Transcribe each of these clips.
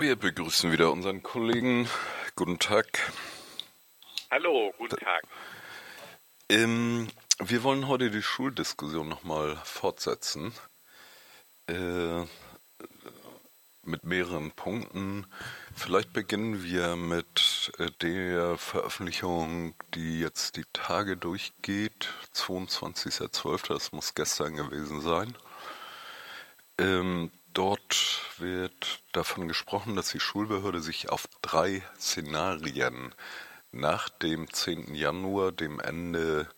Wir begrüßen wieder unseren Kollegen. Guten Tag. Hallo, guten Tag. Ähm, wir wollen heute die Schuldiskussion nochmal fortsetzen. Äh, mit mehreren Punkten. Vielleicht beginnen wir mit äh, der Veröffentlichung, die jetzt die Tage durchgeht. 22.12. Das muss gestern gewesen sein. Ähm, dort wird davon gesprochen, dass die Schulbehörde sich auf drei Szenarien nach dem 10. Januar, dem Ende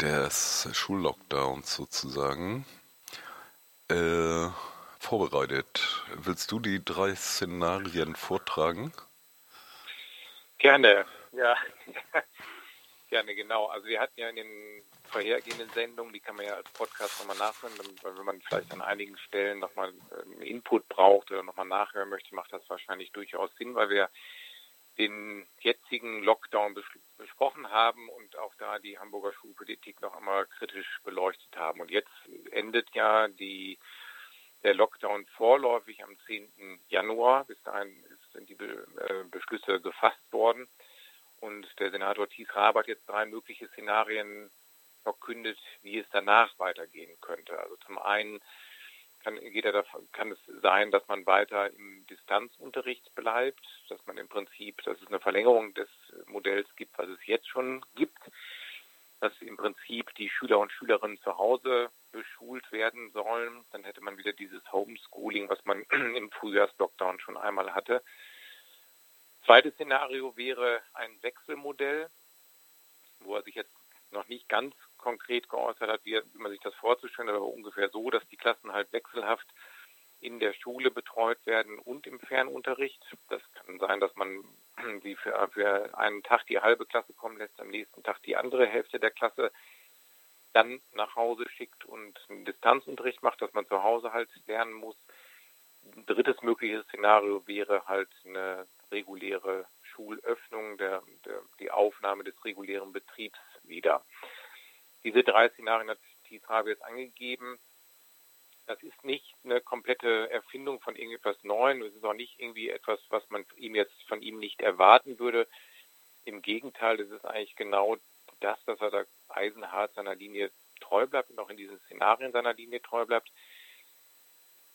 des Schullockdowns sozusagen, äh, vorbereitet. Willst du die drei Szenarien vortragen? Gerne, ja. Gerne, genau. Also wir hatten ja in den vorhergehenden Sendungen, die kann man ja als Podcast nochmal nachhören, wenn man vielleicht an einigen Stellen nochmal ähm, Input braucht oder nochmal nachhören möchte, macht das wahrscheinlich durchaus Sinn, weil wir den jetzigen Lockdown bes besprochen haben und auch da die Hamburger Schulpolitik noch einmal kritisch beleuchtet haben. Und jetzt endet ja die, der Lockdown vorläufig am 10. Januar. Bis dahin sind die Be äh, Beschlüsse gefasst worden. Und der Senator Thies Raab hat jetzt drei mögliche Szenarien verkündet, wie es danach weitergehen könnte. Also zum einen kann, jeder davon, kann es sein, dass man weiter im Distanzunterricht bleibt, dass man im Prinzip, dass es eine Verlängerung des Modells gibt, was es jetzt schon gibt, dass im Prinzip die Schüler und Schülerinnen zu Hause beschult werden sollen. Dann hätte man wieder dieses Homeschooling, was man im Frühjahrslockdown schon einmal hatte. Zweites Szenario wäre ein Wechselmodell, wo er sich jetzt noch nicht ganz konkret geäußert hat, wie, man sich das vorzustellen, aber ungefähr so, dass die Klassen halt wechselhaft in der Schule betreut werden und im Fernunterricht. Das kann sein, dass man die für, für einen Tag die halbe Klasse kommen lässt, am nächsten Tag die andere Hälfte der Klasse dann nach Hause schickt und einen Distanzunterricht macht, dass man zu Hause halt lernen muss. Ein drittes mögliches Szenario wäre halt eine reguläre Schulöffnung, der, der, die Aufnahme des regulären Betriebs wieder. Diese drei Szenarien hat die Trabe jetzt angegeben. Das ist nicht eine komplette Erfindung von irgendetwas Neuem. Es ist auch nicht irgendwie etwas, was man ihm jetzt von ihm nicht erwarten würde. Im Gegenteil, das ist eigentlich genau das, dass er da eisenhart seiner Linie treu bleibt und auch in diesen Szenarien seiner Linie treu bleibt.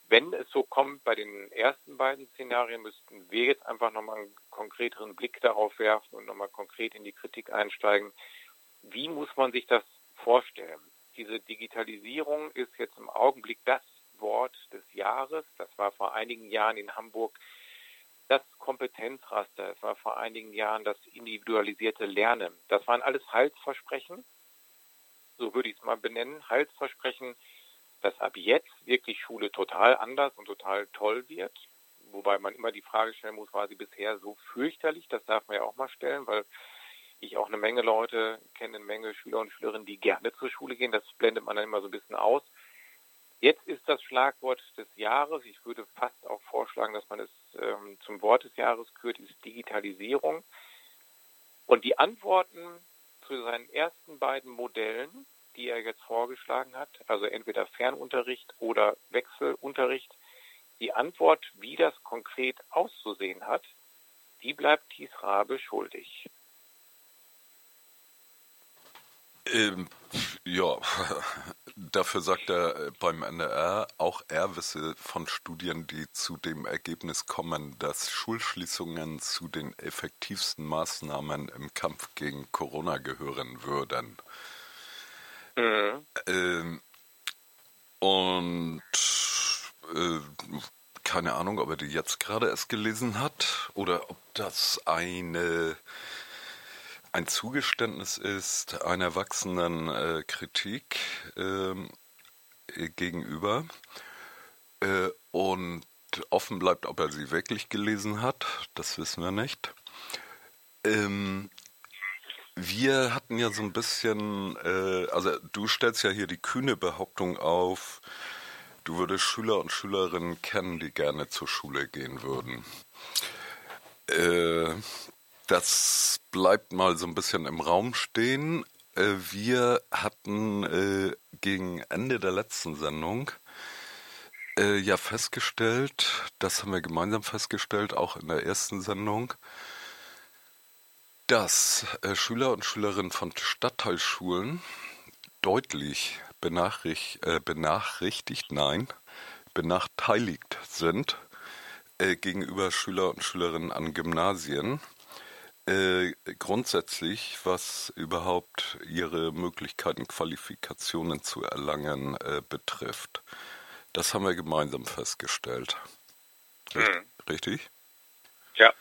Wenn es so kommt bei den ersten beiden Szenarien, müssten wir jetzt einfach nochmal einen konkreteren Blick darauf werfen und nochmal konkret in die Kritik einsteigen. Wie muss man sich das vorstellen? Diese Digitalisierung ist jetzt im Augenblick das Wort des Jahres. Das war vor einigen Jahren in Hamburg das Kompetenzraster. Es war vor einigen Jahren das individualisierte Lernen. Das waren alles Heilsversprechen. So würde ich es mal benennen. Heilsversprechen, dass ab jetzt wirklich Schule total anders und total toll wird. Wobei man immer die Frage stellen muss, war sie bisher so fürchterlich? Das darf man ja auch mal stellen, weil ich auch eine Menge Leute kenne, eine Menge Schüler und Schülerinnen, die gerne zur Schule gehen. Das blendet man dann immer so ein bisschen aus. Jetzt ist das Schlagwort des Jahres. Ich würde fast auch vorschlagen, dass man es ähm, zum Wort des Jahres kürt, ist Digitalisierung. Und die Antworten zu seinen ersten beiden Modellen die er jetzt vorgeschlagen hat, also entweder Fernunterricht oder Wechselunterricht, die Antwort, wie das konkret auszusehen hat, die bleibt Thies Rabe schuldig. Ähm, ja, dafür sagt er äh, beim NDR, auch er wisse von Studien, die zu dem Ergebnis kommen, dass Schulschließungen zu den effektivsten Maßnahmen im Kampf gegen Corona gehören würden. Mhm. Ähm, und äh, keine Ahnung, ob er die jetzt gerade erst gelesen hat oder ob das eine ein Zugeständnis ist einer wachsenden äh, Kritik ähm, äh, gegenüber äh, und offen bleibt, ob er sie wirklich gelesen hat, das wissen wir nicht. Ähm, wir hatten ja so ein bisschen, äh, also du stellst ja hier die kühne Behauptung auf, du würdest Schüler und Schülerinnen kennen, die gerne zur Schule gehen würden. Äh, das bleibt mal so ein bisschen im Raum stehen. Äh, wir hatten äh, gegen Ende der letzten Sendung äh, ja festgestellt, das haben wir gemeinsam festgestellt, auch in der ersten Sendung, dass äh, Schüler und Schülerinnen von Stadtteilschulen deutlich benachricht, äh, benachrichtigt, nein, benachteiligt sind äh, gegenüber Schüler und Schülerinnen an Gymnasien. Äh, grundsätzlich, was überhaupt ihre Möglichkeiten, Qualifikationen zu erlangen äh, betrifft. Das haben wir gemeinsam festgestellt. Hm. Richtig? Ja.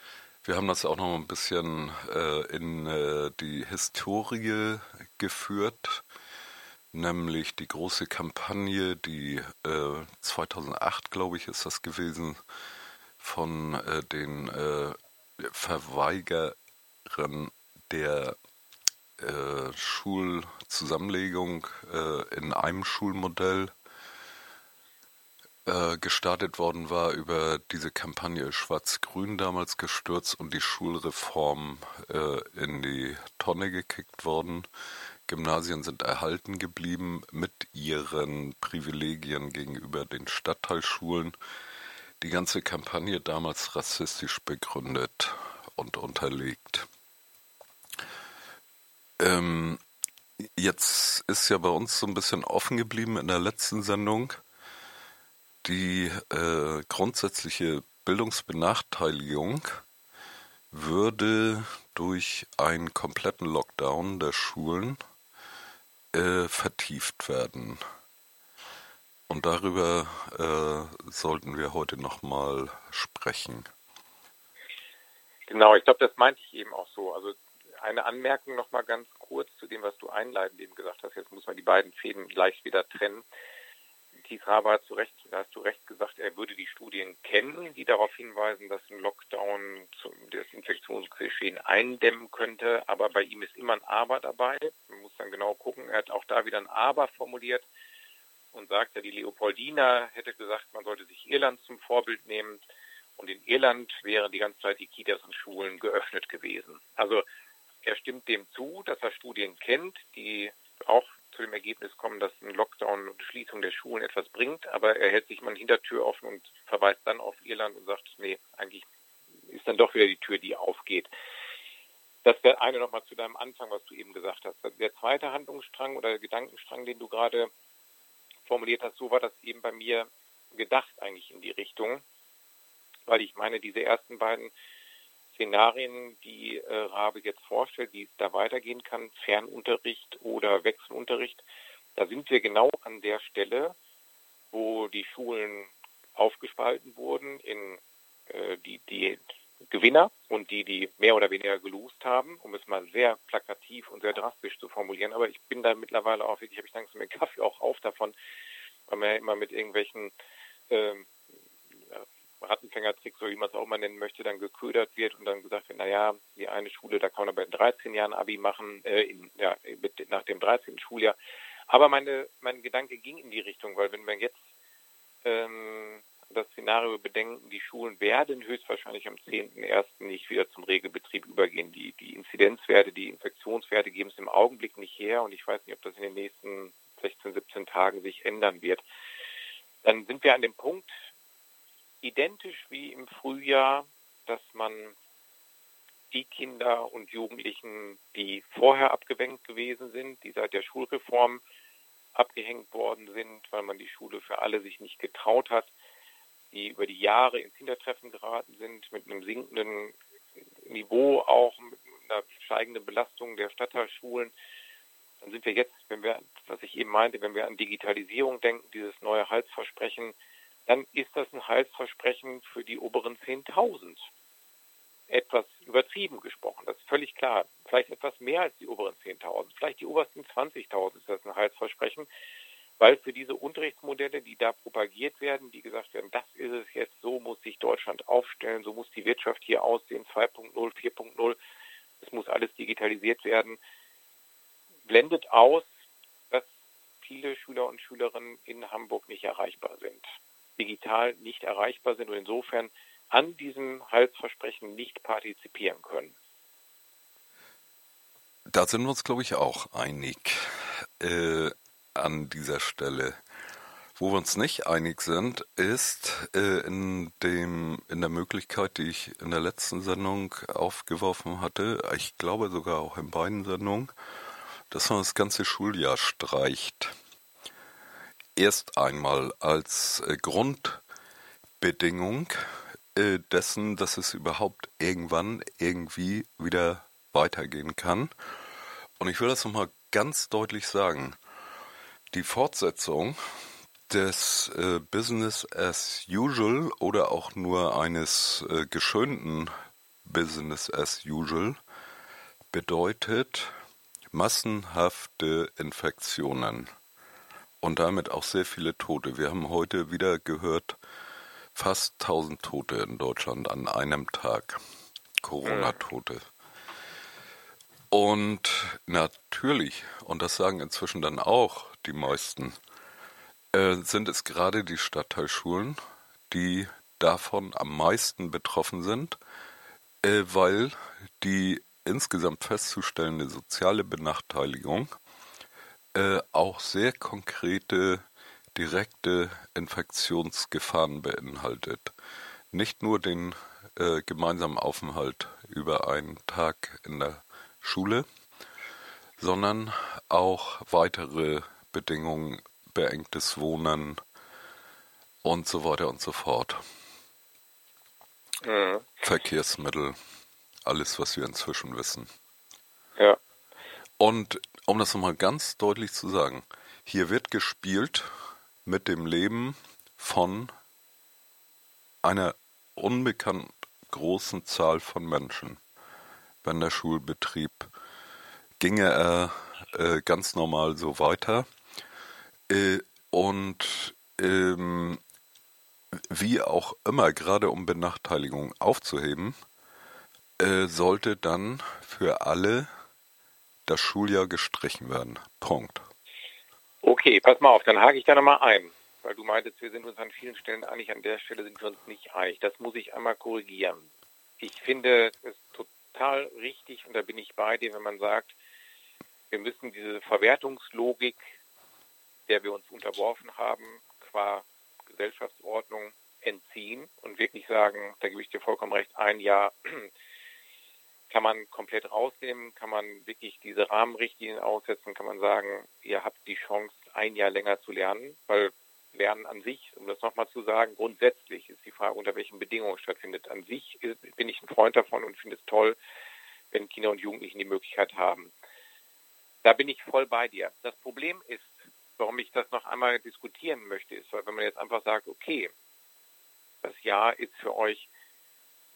Wir haben das auch noch ein bisschen äh, in äh, die Historie geführt, nämlich die große Kampagne, die äh, 2008, glaube ich, ist das gewesen, von äh, den äh, Verweigerern der äh, Schulzusammenlegung in einem Schulmodell äh, gestartet worden war über diese Kampagne Schwarz-Grün damals gestürzt und die Schulreform äh, in die Tonne gekickt worden. Gymnasien sind erhalten geblieben mit ihren Privilegien gegenüber den Stadtteilschulen. Die ganze Kampagne damals rassistisch begründet und unterlegt. Ähm, jetzt ist ja bei uns so ein bisschen offen geblieben in der letzten Sendung, die äh, grundsätzliche Bildungsbenachteiligung würde durch einen kompletten Lockdown der Schulen äh, vertieft werden. Und darüber äh, sollten wir heute nochmal sprechen. Genau, ich glaube, das meinte ich eben auch so. Also eine Anmerkung nochmal ganz kurz zu dem, was du einleitend eben gesagt hast. Jetzt muss man die beiden Fäden leicht wieder trennen. Keith Haber hat zu Recht, hast du recht gesagt, er würde die Studien kennen, die darauf hinweisen, dass ein Lockdown das Infektionsgeschehen eindämmen könnte. Aber bei ihm ist immer ein Aber dabei. Man muss dann genau gucken. Er hat auch da wieder ein Aber formuliert und sagt ja, die Leopoldina hätte gesagt, man sollte sich Irland zum Vorbild nehmen. Und in Irland wären die ganze Zeit die Kitas und Schulen geöffnet gewesen. Also er stimmt dem zu, dass er Studien kennt, die auch zu dem Ergebnis kommen, dass ein Lockdown und Schließung der Schulen etwas bringt, aber er hält sich mal eine Hintertür offen und verweist dann auf Irland und sagt, nee, eigentlich ist dann doch wieder die Tür, die aufgeht. Das wäre eine nochmal zu deinem Anfang, was du eben gesagt hast. Der zweite Handlungsstrang oder Gedankenstrang, den du gerade formuliert hast, so war das eben bei mir gedacht eigentlich in die Richtung, weil ich meine, diese ersten beiden Szenarien, die äh, Rabe jetzt vorstellt, wie es da weitergehen kann, Fernunterricht oder Wechselunterricht, da sind wir genau an der Stelle, wo die Schulen aufgespalten wurden in äh, die, die Gewinner und die, die mehr oder weniger gelost haben, um es mal sehr plakativ und sehr drastisch zu formulieren. Aber ich bin da mittlerweile auch wirklich, habe ich langsam den Kaffee auch auf davon, weil man ja immer mit irgendwelchen ähm, Rattenfängertrick, so wie man es auch mal nennen möchte, dann geködert wird und dann gesagt wird, naja, die eine Schule, da kann man aber in 13 Jahren Abi machen, äh, in, ja, mit, nach dem 13. Schuljahr. Aber meine, mein Gedanke ging in die Richtung, weil wenn wir jetzt ähm, das Szenario bedenken, die Schulen werden höchstwahrscheinlich am 10.01. nicht wieder zum Regelbetrieb übergehen. Die, die Inzidenzwerte, die Infektionswerte geben es im Augenblick nicht her und ich weiß nicht, ob das in den nächsten 16, 17 Tagen sich ändern wird. Dann sind wir an dem Punkt, identisch wie im Frühjahr, dass man die Kinder und Jugendlichen, die vorher abgewenkt gewesen sind, die seit der Schulreform abgehängt worden sind, weil man die Schule für alle sich nicht getraut hat, die über die Jahre ins Hintertreffen geraten sind, mit einem sinkenden Niveau auch, mit einer steigenden Belastung der Stadtteilschulen. Dann sind wir jetzt, wenn wir, was ich eben meinte, wenn wir an Digitalisierung denken, dieses neue Halsversprechen, dann ist das ein Heilsversprechen für die oberen 10.000. Etwas übertrieben gesprochen, das ist völlig klar. Vielleicht etwas mehr als die oberen 10.000, vielleicht die obersten 20.000 ist das ein Heilsversprechen, weil für diese Unterrichtsmodelle, die da propagiert werden, die gesagt werden, das ist es jetzt, so muss sich Deutschland aufstellen, so muss die Wirtschaft hier aussehen, 2.0, 4.0, es muss alles digitalisiert werden, blendet aus, dass viele Schüler und Schülerinnen in Hamburg nicht erreichbar sind digital nicht erreichbar sind und insofern an diesem Heilsversprechen nicht partizipieren können. Da sind wir uns, glaube ich, auch einig äh, an dieser Stelle. Wo wir uns nicht einig sind, ist äh, in dem in der Möglichkeit, die ich in der letzten Sendung aufgeworfen hatte, ich glaube sogar auch in beiden Sendungen, dass man das ganze Schuljahr streicht. Erst einmal als äh, Grundbedingung äh, dessen, dass es überhaupt irgendwann irgendwie wieder weitergehen kann. Und ich will das nochmal ganz deutlich sagen. Die Fortsetzung des äh, Business as usual oder auch nur eines äh, geschönten Business as usual bedeutet massenhafte Infektionen und damit auch sehr viele Tote. Wir haben heute wieder gehört, fast 1000 Tote in Deutschland an einem Tag. Corona-Tote. Und natürlich, und das sagen inzwischen dann auch die meisten, äh, sind es gerade die Stadtteilschulen, die davon am meisten betroffen sind, äh, weil die insgesamt festzustellende soziale Benachteiligung auch sehr konkrete direkte Infektionsgefahren beinhaltet. Nicht nur den äh, gemeinsamen Aufenthalt über einen Tag in der Schule, sondern auch weitere Bedingungen beengtes Wohnen und so weiter und so fort. Mhm. Verkehrsmittel, alles, was wir inzwischen wissen. Ja. Und um das nochmal ganz deutlich zu sagen, hier wird gespielt mit dem Leben von einer unbekannt großen Zahl von Menschen. Wenn der Schulbetrieb ginge er äh, ganz normal so weiter, äh, und ähm, wie auch immer, gerade um Benachteiligung aufzuheben, äh, sollte dann für alle das Schuljahr gestrichen werden. Punkt. Okay, pass mal auf, dann hake ich da nochmal ein, weil du meintest, wir sind uns an vielen Stellen einig, an der Stelle sind wir uns nicht einig. Das muss ich einmal korrigieren. Ich finde es total richtig und da bin ich bei dir, wenn man sagt, wir müssen diese Verwertungslogik der wir uns unterworfen haben, qua Gesellschaftsordnung entziehen und wirklich sagen, da gebe ich dir vollkommen recht, ein Jahr kann man komplett rausnehmen, kann man wirklich diese Rahmenrichtlinien aussetzen, kann man sagen, ihr habt die Chance, ein Jahr länger zu lernen, weil Lernen an sich, um das nochmal zu sagen, grundsätzlich ist die Frage, unter welchen Bedingungen stattfindet. An sich bin ich ein Freund davon und finde es toll, wenn Kinder und Jugendlichen die Möglichkeit haben. Da bin ich voll bei dir. Das Problem ist, warum ich das noch einmal diskutieren möchte, ist, weil wenn man jetzt einfach sagt, okay, das Jahr ist für euch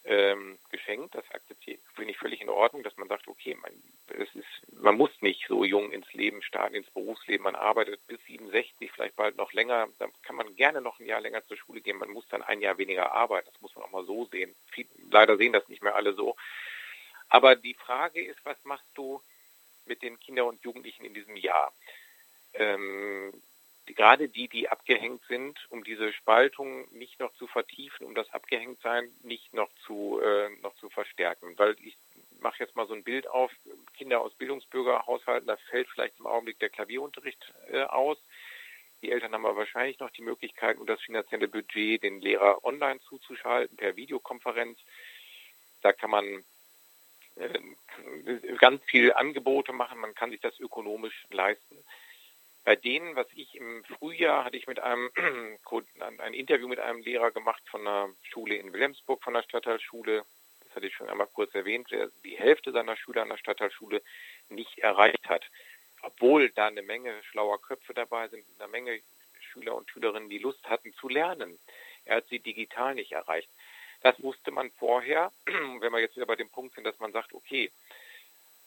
ähm, geschenkt, das akzeptiere finde ich völlig in Ordnung, dass man sagt, okay, man, es ist, man muss nicht so jung ins Leben starten, ins Berufsleben, man arbeitet bis 67, vielleicht bald noch länger, dann kann man gerne noch ein Jahr länger zur Schule gehen, man muss dann ein Jahr weniger arbeiten, das muss man auch mal so sehen. Viel, leider sehen das nicht mehr alle so. Aber die Frage ist, was machst du mit den Kindern und Jugendlichen in diesem Jahr? ähm, gerade die, die abgehängt sind, um diese Spaltung nicht noch zu vertiefen, um das Abgehängtsein nicht noch zu, äh, noch zu verstärken. Weil ich mache jetzt mal so ein Bild auf, Kinder aus Bildungsbürgerhaushalten, da fällt vielleicht im Augenblick der Klavierunterricht äh, aus. Die Eltern haben aber wahrscheinlich noch die Möglichkeit, um das finanzielle Budget den Lehrer online zuzuschalten, per Videokonferenz. Da kann man äh, ganz viele Angebote machen, man kann sich das ökonomisch leisten. Bei denen, was ich im Frühjahr hatte ich mit einem ein Interview mit einem Lehrer gemacht von einer Schule in Wilhelmsburg, von der Stadtteilschule. Das hatte ich schon einmal kurz erwähnt, der die Hälfte seiner Schüler an der Stadtteilschule nicht erreicht hat. Obwohl da eine Menge schlauer Köpfe dabei sind, eine Menge Schüler und Schülerinnen, die Lust hatten zu lernen. Er hat sie digital nicht erreicht. Das wusste man vorher, wenn wir jetzt wieder bei dem Punkt sind, dass man sagt, okay,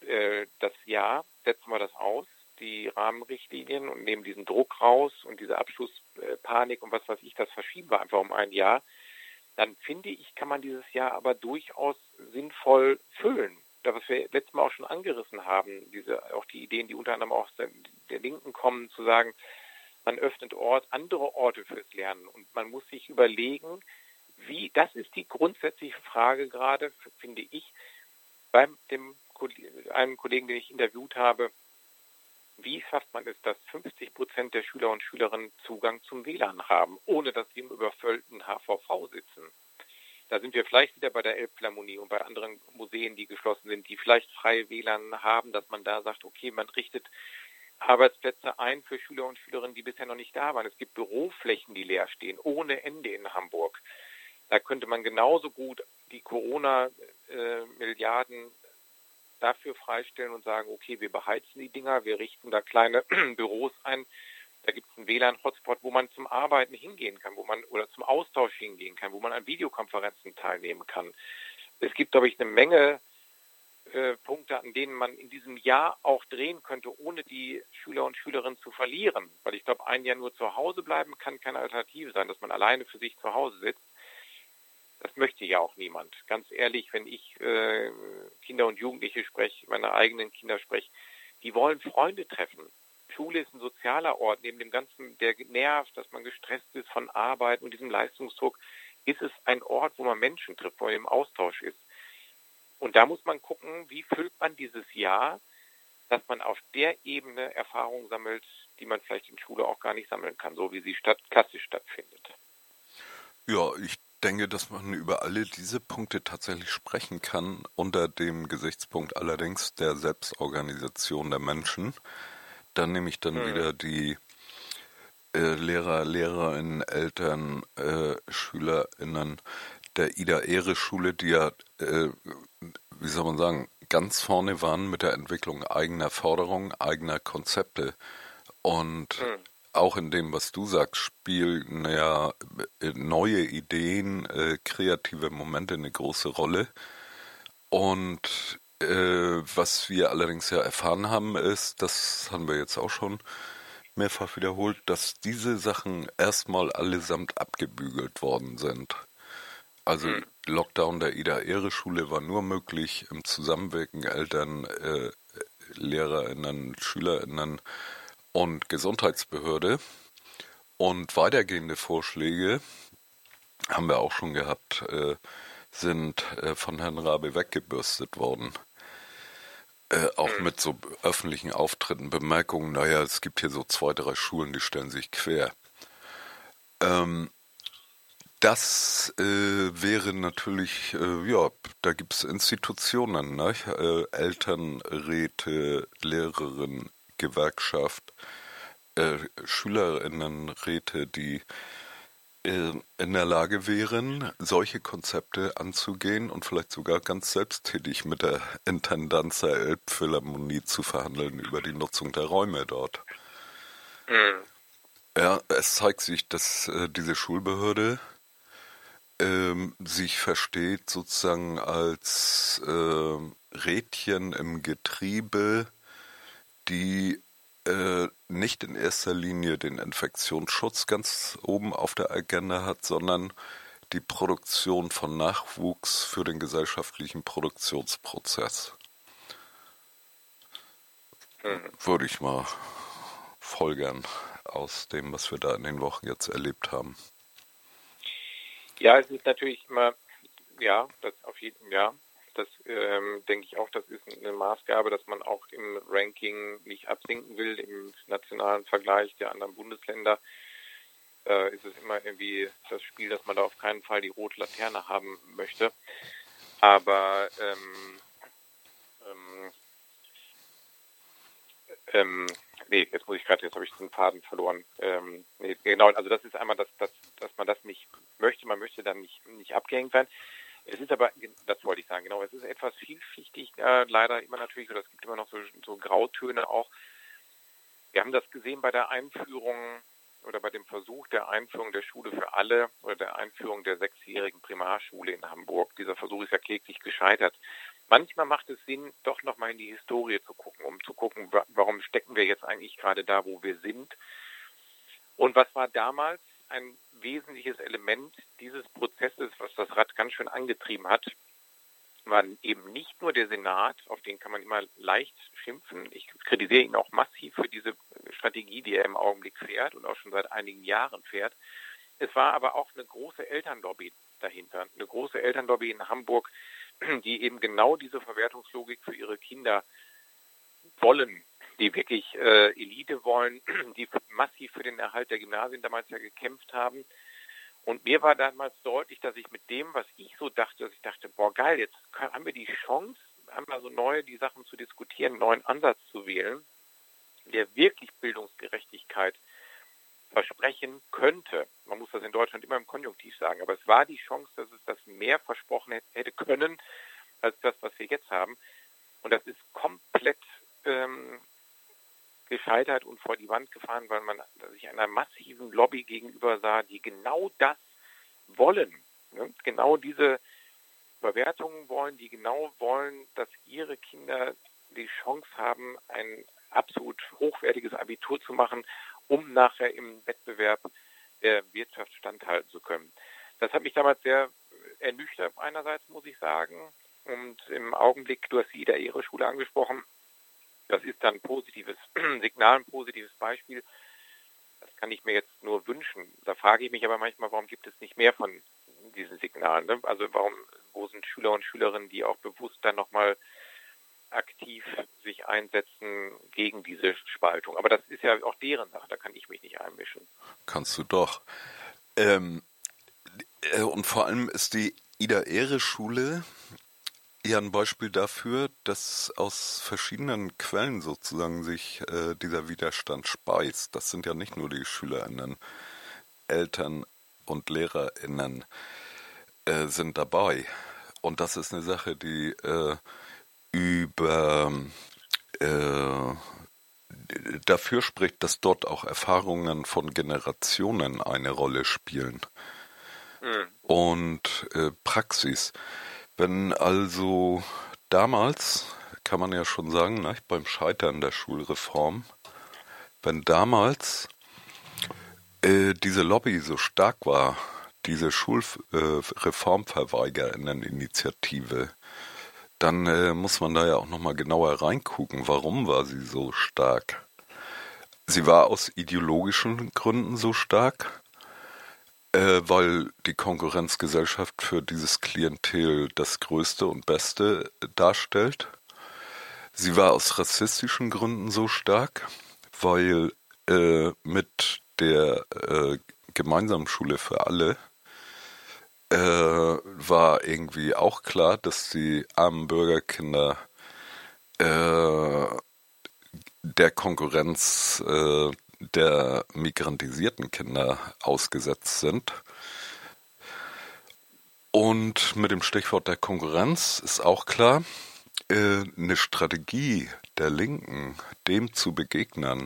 äh, das Jahr setzen wir das aus, die Rahmenrichtlinien und nehmen diesen Druck raus und diese Abschlusspanik und was weiß ich, das verschieben wir einfach um ein Jahr, dann finde ich, kann man dieses Jahr aber durchaus sinnvoll füllen. Da, was wir letztes Mal auch schon angerissen haben, diese, auch die Ideen, die unter anderem auch der, der Linken kommen, zu sagen, man öffnet Ort, andere Orte fürs Lernen und man muss sich überlegen, wie, das ist die grundsätzliche Frage gerade, finde ich, beim dem, einem Kollegen, den ich interviewt habe, wie schafft man es, dass 50 Prozent der Schüler und Schülerinnen Zugang zum WLAN haben, ohne dass sie im überfüllten HVV sitzen? Da sind wir vielleicht wieder bei der Elbphilharmonie und bei anderen Museen, die geschlossen sind, die vielleicht freie WLAN haben, dass man da sagt, okay, man richtet Arbeitsplätze ein für Schüler und Schülerinnen, die bisher noch nicht da waren. Es gibt Büroflächen, die leer stehen, ohne Ende in Hamburg. Da könnte man genauso gut die Corona-Milliarden dafür freistellen und sagen, okay, wir beheizen die Dinger, wir richten da kleine Büros ein. Da gibt es einen WLAN-Hotspot, wo man zum Arbeiten hingehen kann, wo man oder zum Austausch hingehen kann, wo man an Videokonferenzen teilnehmen kann. Es gibt, glaube ich, eine Menge äh, Punkte, an denen man in diesem Jahr auch drehen könnte, ohne die Schüler und Schülerinnen zu verlieren. Weil ich glaube, ein Jahr nur zu Hause bleiben kann keine Alternative sein, dass man alleine für sich zu Hause sitzt. Das möchte ja auch niemand. Ganz ehrlich, wenn ich äh, Kinder und Jugendliche spreche, meine eigenen Kinder spreche, die wollen Freunde treffen. Schule ist ein sozialer Ort. Neben dem Ganzen, der nervt, dass man gestresst ist von Arbeit und diesem Leistungsdruck, ist es ein Ort, wo man Menschen trifft, wo man im Austausch ist. Und da muss man gucken, wie füllt man dieses Jahr, dass man auf der Ebene Erfahrungen sammelt, die man vielleicht in Schule auch gar nicht sammeln kann, so wie sie statt, klassisch stattfindet. Ja, ich denke, dass man über alle diese Punkte tatsächlich sprechen kann, unter dem Gesichtspunkt allerdings der Selbstorganisation der Menschen. Dann nehme ich dann hm. wieder die äh, Lehrer, Lehrerinnen, Eltern, äh, SchülerInnen der Ida-Ehre-Schule, die ja, äh, wie soll man sagen, ganz vorne waren mit der Entwicklung eigener Forderungen, eigener Konzepte. Und hm auch in dem, was du sagst, spielen ja äh, neue Ideen, äh, kreative Momente eine große Rolle. Und äh, was wir allerdings ja erfahren haben, ist, das haben wir jetzt auch schon mehrfach wiederholt, dass diese Sachen erstmal allesamt abgebügelt worden sind. Also mhm. Lockdown der Ida-Ehre-Schule war nur möglich im Zusammenwirken Eltern, äh, LehrerInnen, SchülerInnen, und Gesundheitsbehörde. Und weitergehende Vorschläge haben wir auch schon gehabt, äh, sind äh, von Herrn Rabe weggebürstet worden. Äh, auch mit so öffentlichen Auftritten, Bemerkungen, naja, es gibt hier so zwei, drei Schulen, die stellen sich quer. Ähm, das äh, wäre natürlich, äh, ja, da gibt es Institutionen, ne? äh, Elternräte, Lehrerinnen, Gewerkschaft, äh, Schülerinnenräte, die äh, in der Lage wären, solche Konzepte anzugehen und vielleicht sogar ganz selbsttätig mit der Intendanz der Elbphilharmonie zu verhandeln über die Nutzung der Räume dort. Mhm. Ja, es zeigt sich, dass äh, diese Schulbehörde ähm, sich versteht sozusagen als äh, Rädchen im Getriebe die äh, nicht in erster Linie den Infektionsschutz ganz oben auf der Agenda hat, sondern die Produktion von Nachwuchs für den gesellschaftlichen Produktionsprozess. Mhm. Würde ich mal folgern aus dem, was wir da in den Wochen jetzt erlebt haben. Ja, es ist natürlich immer, ja, das auf jeden Fall, ja, das ähm, denke ich auch, das ist eine Maßgabe, dass man auch im Ranking nicht absinken will, im nationalen Vergleich der anderen Bundesländer. Äh, ist es immer irgendwie das Spiel, dass man da auf keinen Fall die rote Laterne haben möchte. Aber ähm, ähm, ähm, nee, jetzt muss ich gerade, jetzt habe ich den Faden verloren. Ähm, nee, genau, also das ist einmal, dass, dass, dass man das nicht möchte, man möchte dann nicht, nicht abgehängt sein. Es ist aber, das wollte ich sagen, genau, es ist etwas vielschichtig, äh, leider immer natürlich, oder es gibt immer noch so, so Grautöne auch. Wir haben das gesehen bei der Einführung oder bei dem Versuch der Einführung der Schule für alle oder der Einführung der sechsjährigen Primarschule in Hamburg. Dieser Versuch ist ja kläglich gescheitert. Manchmal macht es Sinn, doch nochmal in die Historie zu gucken, um zu gucken, warum stecken wir jetzt eigentlich gerade da, wo wir sind. Und was war damals ein wesentliches Element dieses Prozesses, was das Rad ganz schön angetrieben hat, war eben nicht nur der Senat, auf den kann man immer leicht schimpfen. Ich kritisiere ihn auch massiv für diese Strategie, die er im Augenblick fährt und auch schon seit einigen Jahren fährt. Es war aber auch eine große Elternlobby dahinter, eine große Elternlobby in Hamburg, die eben genau diese Verwertungslogik für ihre Kinder wollen die wirklich äh, Elite wollen, die massiv für den Erhalt der Gymnasien damals ja gekämpft haben. Und mir war damals deutlich, dass ich mit dem, was ich so dachte, dass ich dachte, boah geil, jetzt haben wir die Chance, einmal so neu die Sachen zu diskutieren, einen neuen Ansatz zu wählen, der wirklich Bildungsgerechtigkeit versprechen könnte. Man muss das in Deutschland immer im Konjunktiv sagen, aber es war die Chance, dass es das mehr versprochen hätte können, als das, was wir jetzt haben. Und das ist komplett ähm, gescheitert und vor die Wand gefahren, weil man sich einer massiven Lobby gegenüber sah, die genau das wollen. Ne? Genau diese Verwertungen wollen, die genau wollen, dass ihre Kinder die Chance haben, ein absolut hochwertiges Abitur zu machen, um nachher im Wettbewerb der Wirtschaft standhalten zu können. Das hat mich damals sehr ernüchtert einerseits, muss ich sagen. Und im Augenblick, du hast die Ida-Ehre-Schule angesprochen, das ist dann ein positives Signal, ein positives Beispiel. Das kann ich mir jetzt nur wünschen. Da frage ich mich aber manchmal, warum gibt es nicht mehr von diesen Signalen? Ne? Also warum, wo sind Schüler und Schülerinnen, die auch bewusst dann nochmal aktiv sich einsetzen gegen diese Spaltung? Aber das ist ja auch deren Sache, da kann ich mich nicht einmischen. Kannst du doch. Ähm, äh, und vor allem ist die Ida-Ehre-Schule ja ein Beispiel dafür, dass aus verschiedenen Quellen sozusagen sich äh, dieser Widerstand speist. Das sind ja nicht nur die SchülerInnen, Eltern und LehrerInnen äh, sind dabei. Und das ist eine Sache, die äh, über äh, dafür spricht, dass dort auch Erfahrungen von Generationen eine Rolle spielen. Mhm. Und äh, Praxis. Wenn also damals, kann man ja schon sagen, ne, beim Scheitern der Schulreform, wenn damals äh, diese Lobby so stark war, diese Schulreformverweigerinneninitiative, äh, dann äh, muss man da ja auch nochmal genauer reingucken, warum war sie so stark. Sie war aus ideologischen Gründen so stark, äh, weil die Konkurrenzgesellschaft für dieses Klientel das Größte und Beste darstellt. Sie war aus rassistischen Gründen so stark, weil äh, mit der äh, gemeinsamen Schule für alle äh, war irgendwie auch klar, dass die armen Bürgerkinder äh, der Konkurrenz äh, der migrantisierten Kinder ausgesetzt sind. Und mit dem Stichwort der Konkurrenz ist auch klar, äh, eine Strategie der Linken, dem zu begegnen,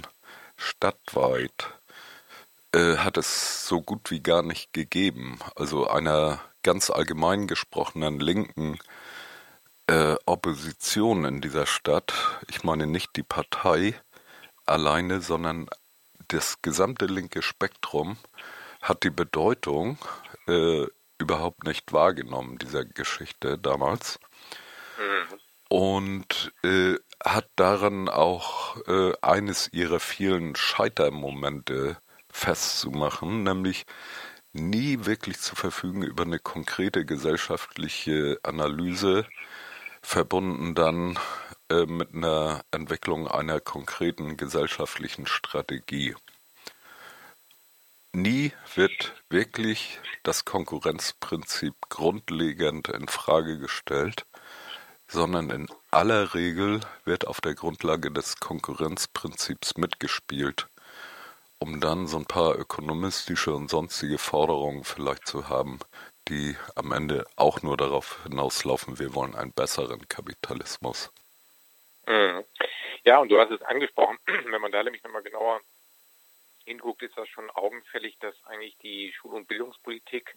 stadtweit, äh, hat es so gut wie gar nicht gegeben. Also einer ganz allgemein gesprochenen linken äh, Opposition in dieser Stadt, ich meine nicht die Partei alleine, sondern das gesamte linke Spektrum hat die Bedeutung äh, überhaupt nicht wahrgenommen, dieser Geschichte damals. Mhm. Und äh, hat daran auch äh, eines ihrer vielen Scheitermomente festzumachen, nämlich nie wirklich zu verfügen über eine konkrete gesellschaftliche Analyse, verbunden dann mit einer Entwicklung einer konkreten gesellschaftlichen Strategie. Nie wird wirklich das Konkurrenzprinzip grundlegend in Frage gestellt, sondern in aller Regel wird auf der Grundlage des Konkurrenzprinzips mitgespielt, um dann so ein paar ökonomistische und sonstige Forderungen vielleicht zu haben, die am Ende auch nur darauf hinauslaufen, wir wollen einen besseren Kapitalismus. Mhm. Ja, und du hast es angesprochen, wenn man da nämlich nochmal genauer hinguckt, ist das schon augenfällig, dass eigentlich die Schul- und Bildungspolitik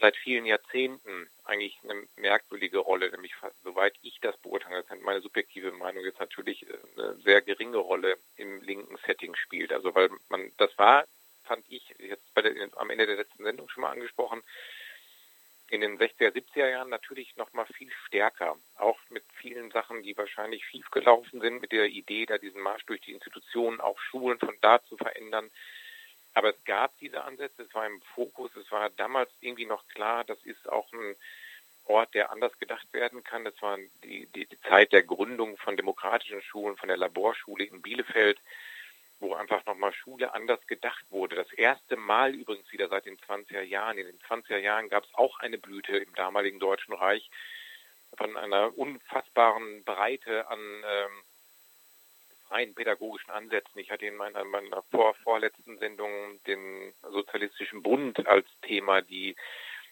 seit vielen Jahrzehnten eigentlich eine merkwürdige Rolle, nämlich soweit ich das beurteilen kann, meine subjektive Meinung ist natürlich äh, eine sehr geringe Rolle im linken Setting spielt. Also weil man, das war, fand ich jetzt der, am Ende der letzten Sendung schon mal angesprochen, in den 60er, 70er Jahren natürlich noch mal viel stärker. Auch mit vielen Sachen, die wahrscheinlich schiefgelaufen sind, mit der Idee, da diesen Marsch durch die Institutionen, auch Schulen von da zu verändern. Aber es gab diese Ansätze, es war im Fokus, es war damals irgendwie noch klar, das ist auch ein Ort, der anders gedacht werden kann. Das war die, die, die Zeit der Gründung von demokratischen Schulen, von der Laborschule in Bielefeld, wo einfach nochmal Schule anders gedacht wurde. Das erste Mal übrigens wieder seit den 20er Jahren. In den 20er Jahren gab es auch eine Blüte im damaligen Deutschen Reich von einer unfassbaren Breite an ähm, freien pädagogischen Ansätzen. Ich hatte in meiner, meiner vor, vorletzten Sendung den Sozialistischen Bund als Thema, die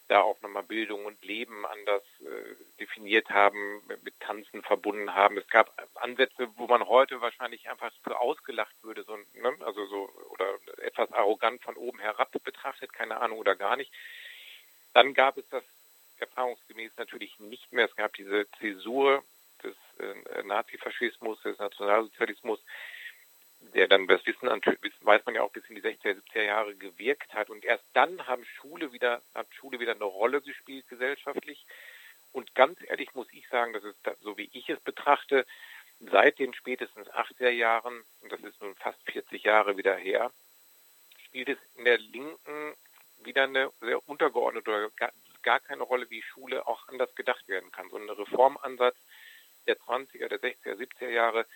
da auch nochmal Bildung und Leben anders äh, definiert haben, mit Tanzen verbunden haben. Es gab Ansätze, wo man heute wahrscheinlich einfach für ausgelacht würde, so, ne? also so oder etwas arrogant von oben herab betrachtet, keine Ahnung oder gar nicht. Dann gab es das erfahrungsgemäß natürlich nicht mehr. Es gab diese Zäsur des äh, Nazifaschismus, des Nationalsozialismus, der dann, das wissen, weiß man ja auch bis in die 60er, 70er Jahre gewirkt hat. Und erst dann haben Schule wieder, hat Schule wieder eine Rolle gespielt gesellschaftlich. Und ganz ehrlich muss ich sagen, das ist so wie ich es betrachte, seit den spätestens 80er Jahren, und das ist nun fast 40 Jahre wieder her, spielt es in der Linken wieder eine sehr untergeordnete oder gar keine Rolle, wie Schule auch anders gedacht werden kann. So ein Reformansatz der 20er, der 60er, 70er Jahre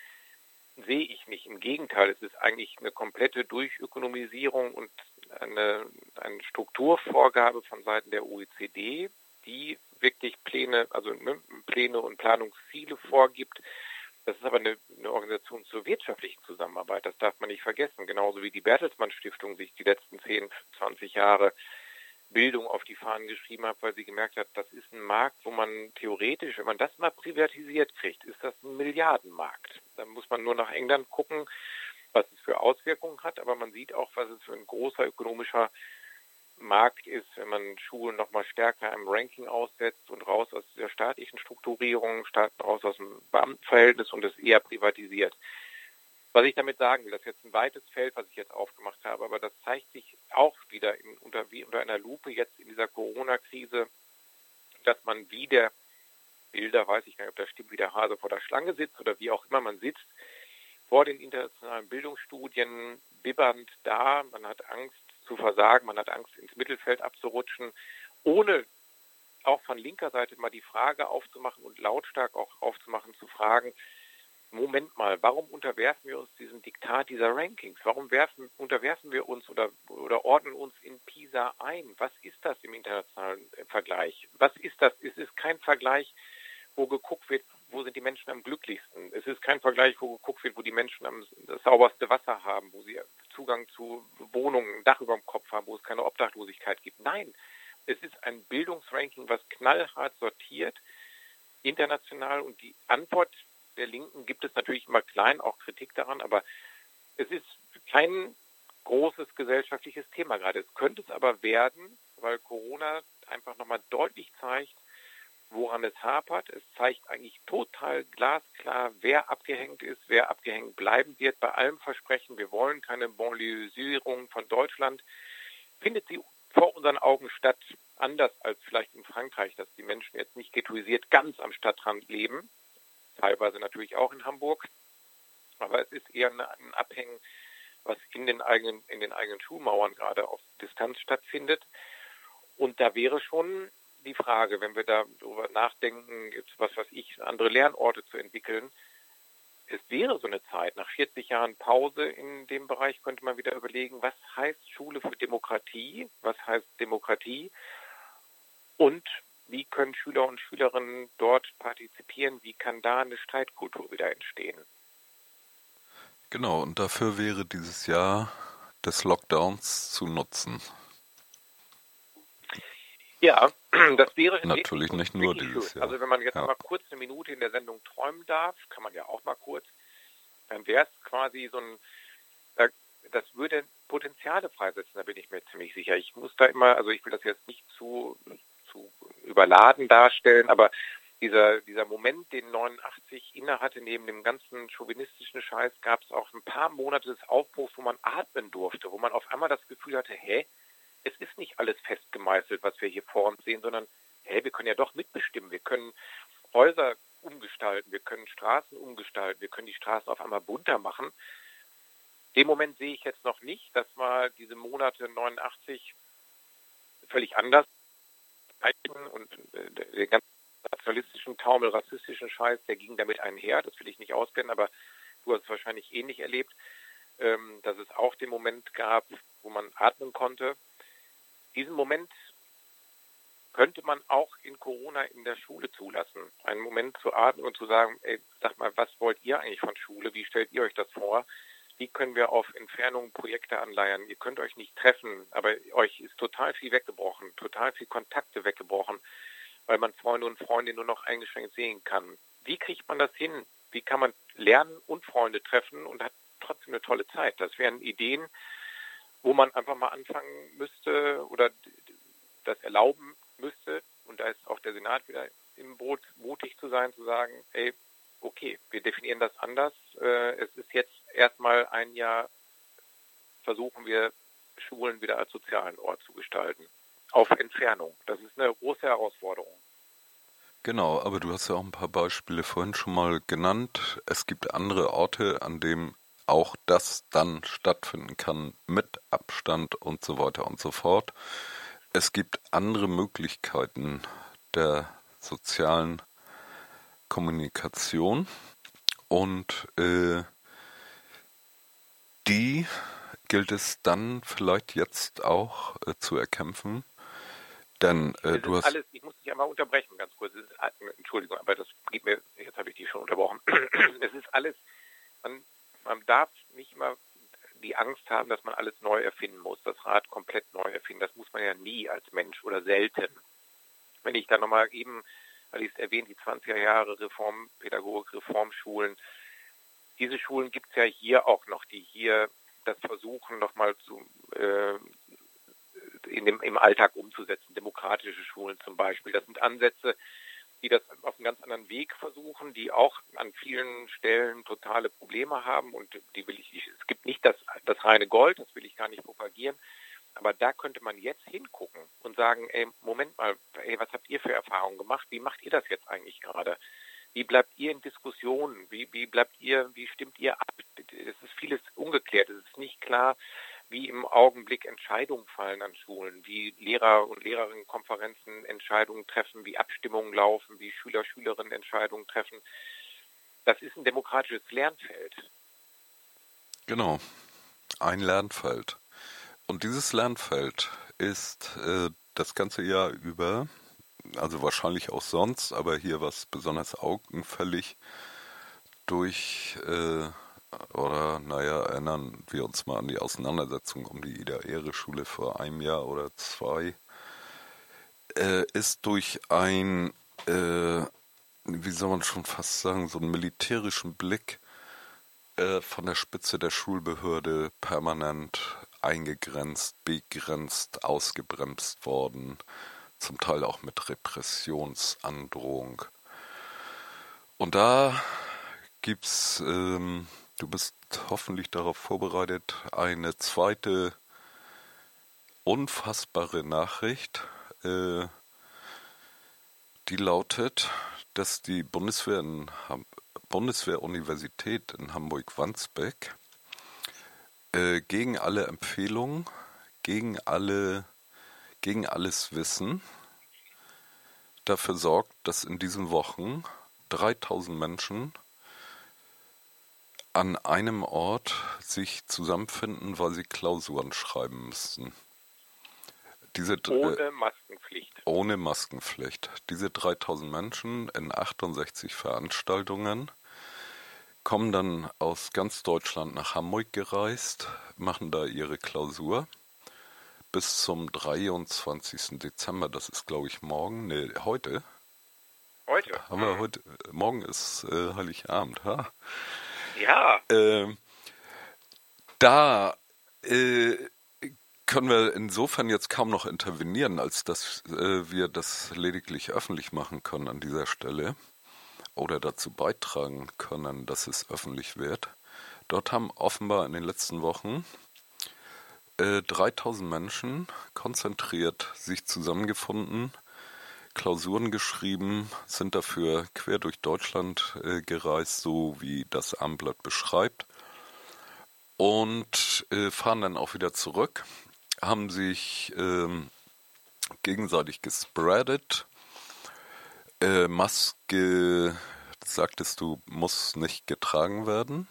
sehe ich nicht. Im Gegenteil, es ist eigentlich eine komplette Durchökonomisierung und eine, eine Strukturvorgabe von Seiten der OECD, die wirklich Pläne, also ne, Pläne und Planungsziele vorgibt. Das ist aber eine, eine, Organisation zur wirtschaftlichen Zusammenarbeit. Das darf man nicht vergessen. Genauso wie die Bertelsmann Stiftung sich die letzten 10, 20 Jahre Bildung auf die Fahnen geschrieben hat, weil sie gemerkt hat, das ist ein Markt, wo man theoretisch, wenn man das mal privatisiert kriegt, ist das ein Milliardenmarkt. Man nur nach England gucken, was es für Auswirkungen hat, aber man sieht auch, was es für ein großer ökonomischer Markt ist, wenn man Schulen nochmal stärker im Ranking aussetzt und raus aus der staatlichen Strukturierung, raus aus dem Beamtenverhältnis und es eher privatisiert. Was ich damit sagen will, das ist jetzt ein weites Feld, was ich jetzt aufgemacht habe, aber das zeigt sich auch wieder in, unter, wie unter einer Lupe jetzt in dieser Corona-Krise, dass man wie der Bilder, weiß ich gar nicht, ob das stimmt, wie der Hase vor der Schlange sitzt oder wie auch immer man sitzt, vor den internationalen Bildungsstudien bibbernd da, man hat Angst zu versagen, man hat Angst ins Mittelfeld abzurutschen, ohne auch von linker Seite mal die Frage aufzumachen und lautstark auch aufzumachen, zu fragen, Moment mal, warum unterwerfen wir uns diesem Diktat dieser Rankings? Warum werfen, unterwerfen wir uns oder, oder ordnen uns in PISA ein? Was ist das im internationalen Vergleich? Was ist das? Es ist kein Vergleich, wo geguckt wird, wo sind die Menschen am glücklichsten. Es ist kein Vergleich, wo geguckt wird, wo die Menschen am, sauberste Wasser haben, wo sie Zugang zu Wohnungen, Dach über dem Kopf haben, wo es keine Obdachlosigkeit gibt. Nein, es ist ein Bildungsranking, was knallhart sortiert, international und die Antwort der Linken gibt es natürlich immer klein auch Kritik daran, aber es ist kein großes gesellschaftliches Thema gerade. Es könnte es aber werden, weil Corona einfach nochmal deutlich zeigt, woran es hapert. Es zeigt eigentlich total glasklar, wer abgehängt ist, wer abgehängt bleiben wird. Bei allem Versprechen, wir wollen keine Banlieusierung von Deutschland, findet sie vor unseren Augen statt, anders als vielleicht in Frankreich, dass die Menschen jetzt nicht ghettoisiert ganz am Stadtrand leben, teilweise natürlich auch in Hamburg. Aber es ist eher ein Abhängen, was in den eigenen, in den eigenen Schulmauern gerade auf Distanz stattfindet. Und da wäre schon die Frage, wenn wir darüber nachdenken, jetzt was weiß ich, andere Lernorte zu entwickeln, es wäre so eine Zeit, nach 40 Jahren Pause in dem Bereich könnte man wieder überlegen, was heißt Schule für Demokratie, was heißt Demokratie und wie können Schüler und Schülerinnen dort partizipieren? Wie kann da eine Streitkultur wieder entstehen? Genau, und dafür wäre dieses Jahr des Lockdowns zu nutzen. Ja, das wäre natürlich nicht nur dieses Jahr. Also wenn man jetzt ja. mal kurz eine Minute in der Sendung träumen darf, kann man ja auch mal kurz, dann wäre es quasi so ein, das würde Potenziale freisetzen, da bin ich mir ziemlich sicher. Ich muss da immer, also ich will das jetzt nicht zu zu überladen darstellen, aber dieser, dieser Moment, den 89 innehatte, neben dem ganzen chauvinistischen Scheiß, gab es auch ein paar Monate des Aufbruchs, wo man atmen durfte, wo man auf einmal das Gefühl hatte, hä, es ist nicht alles festgemeißelt, was wir hier vor uns sehen, sondern, hä, wir können ja doch mitbestimmen, wir können Häuser umgestalten, wir können Straßen umgestalten, wir können die Straßen auf einmal bunter machen. Den Moment sehe ich jetzt noch nicht, dass mal diese Monate 89 völlig anders und äh, den ganzen nationalistischen Taumel, rassistischen Scheiß, der ging damit einher. Das will ich nicht ausblenden, aber du hast es wahrscheinlich ähnlich erlebt, ähm, dass es auch den Moment gab, wo man atmen konnte. Diesen Moment könnte man auch in Corona in der Schule zulassen. Einen Moment zu atmen und zu sagen, ey, sag mal, was wollt ihr eigentlich von Schule? Wie stellt ihr euch das vor? Wie können wir auf Entfernung Projekte anleiern? Ihr könnt euch nicht treffen, aber euch ist total viel weggebrochen, total viel Kontakte weggebrochen, weil man Freunde und Freundinnen nur noch eingeschränkt sehen kann. Wie kriegt man das hin? Wie kann man lernen und Freunde treffen und hat trotzdem eine tolle Zeit? Das wären Ideen, wo man einfach mal anfangen müsste oder das erlauben müsste, und da ist auch der Senat wieder im Boot, mutig zu sein, zu sagen, ey, okay, wir definieren das anders. Äh, es ist jetzt erstmal ein Jahr, versuchen wir Schulen wieder als sozialen Ort zu gestalten. Auf Entfernung. Das ist eine große Herausforderung. Genau, aber du hast ja auch ein paar Beispiele vorhin schon mal genannt. Es gibt andere Orte, an denen auch das dann stattfinden kann mit Abstand und so weiter und so fort. Es gibt andere Möglichkeiten der sozialen Kommunikation und äh, die gilt es dann vielleicht jetzt auch äh, zu erkämpfen. Denn äh, du hast. Alles, ich muss dich einmal unterbrechen, ganz kurz. Ist, Entschuldigung, aber das geht mir, jetzt habe ich dich schon unterbrochen. es ist alles, man, man darf nicht immer die Angst haben, dass man alles neu erfinden muss, das Rad komplett neu erfinden. Das muss man ja nie als Mensch oder selten. Wenn ich da nochmal eben weil ich es erwähnt, die 20er Jahre Reformpädagogik, Reformschulen. Diese Schulen gibt es ja hier auch noch, die hier das versuchen nochmal zu äh, in dem, im Alltag umzusetzen, demokratische Schulen zum Beispiel. Das sind Ansätze, die das auf einem ganz anderen Weg versuchen, die auch an vielen Stellen totale Probleme haben und die will ich, es gibt nicht das, das reine Gold, das will ich gar nicht propagieren, aber da könnte man jetzt hingucken und sagen, ey, Moment mal, ey, was habt ihr für Erfahrungen gemacht? Wie macht ihr das jetzt eigentlich gerade? Wie bleibt ihr in Diskussionen? Wie, wie bleibt ihr, wie stimmt ihr ab? Es ist vieles ungeklärt. Es ist nicht klar, wie im Augenblick Entscheidungen fallen an Schulen, wie Lehrer und Lehrerinnenkonferenzen Entscheidungen treffen, wie Abstimmungen laufen, wie Schüler, Schülerinnen Entscheidungen treffen. Das ist ein demokratisches Lernfeld. Genau, ein Lernfeld. Und dieses Lernfeld ist äh, das ganze Jahr über, also wahrscheinlich auch sonst, aber hier was besonders augenfällig durch, äh, oder naja, erinnern wir uns mal an die Auseinandersetzung um die Ida-Ehre-Schule vor einem Jahr oder zwei, äh, ist durch ein, äh, wie soll man schon fast sagen, so einen militärischen Blick äh, von der Spitze der Schulbehörde permanent eingegrenzt, begrenzt, ausgebremst worden, zum Teil auch mit Repressionsandrohung. Und da gibt's, ähm, du bist hoffentlich darauf vorbereitet, eine zweite unfassbare Nachricht, äh, die lautet, dass die Bundeswehr in Bundeswehr-Universität in Hamburg-Wandsbek äh, gegen alle Empfehlungen, gegen alle, gegen alles Wissen dafür sorgt, dass in diesen Wochen 3000 Menschen an einem Ort sich zusammenfinden, weil sie Klausuren schreiben müssten. Diese, ohne Maskenpflicht. Ohne Maskenpflicht. Diese 3000 Menschen in 68 Veranstaltungen kommen dann aus ganz Deutschland nach Hamburg gereist, machen da ihre Klausur bis zum 23. Dezember. Das ist, glaube ich, morgen. Nee, heute. Heute. Haben wir heute. Morgen ist äh, Heiligabend, ha? Ja. Äh, da äh, können wir insofern jetzt kaum noch intervenieren, als dass äh, wir das lediglich öffentlich machen können an dieser Stelle oder dazu beitragen können, dass es öffentlich wird. Dort haben offenbar in den letzten Wochen äh, 3000 Menschen konzentriert sich zusammengefunden, Klausuren geschrieben, sind dafür quer durch Deutschland äh, gereist, so wie das Armblatt beschreibt, und äh, fahren dann auch wieder zurück, haben sich ähm, gegenseitig gespreadet. Äh, Maske, sagtest du, muss nicht getragen werden.